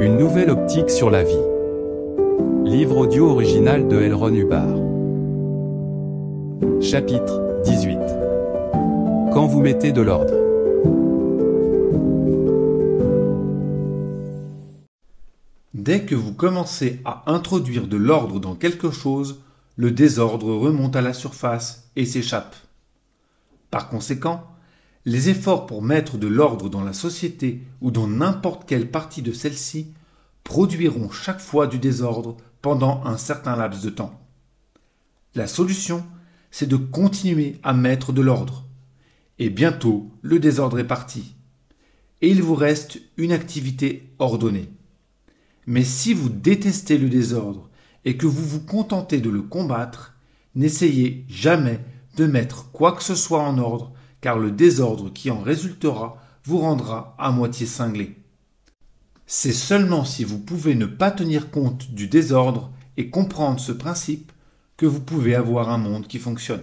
Une nouvelle optique sur la vie. Livre audio original de Elron Hubbard. Chapitre 18. Quand vous mettez de l'ordre. Dès que vous commencez à introduire de l'ordre dans quelque chose, le désordre remonte à la surface et s'échappe. Par conséquent, les efforts pour mettre de l'ordre dans la société ou dans n'importe quelle partie de celle-ci produiront chaque fois du désordre pendant un certain laps de temps. La solution, c'est de continuer à mettre de l'ordre. Et bientôt, le désordre est parti. Et il vous reste une activité ordonnée. Mais si vous détestez le désordre et que vous vous contentez de le combattre, n'essayez jamais de mettre quoi que ce soit en ordre, car le désordre qui en résultera vous rendra à moitié cinglé. C'est seulement si vous pouvez ne pas tenir compte du désordre et comprendre ce principe que vous pouvez avoir un monde qui fonctionne.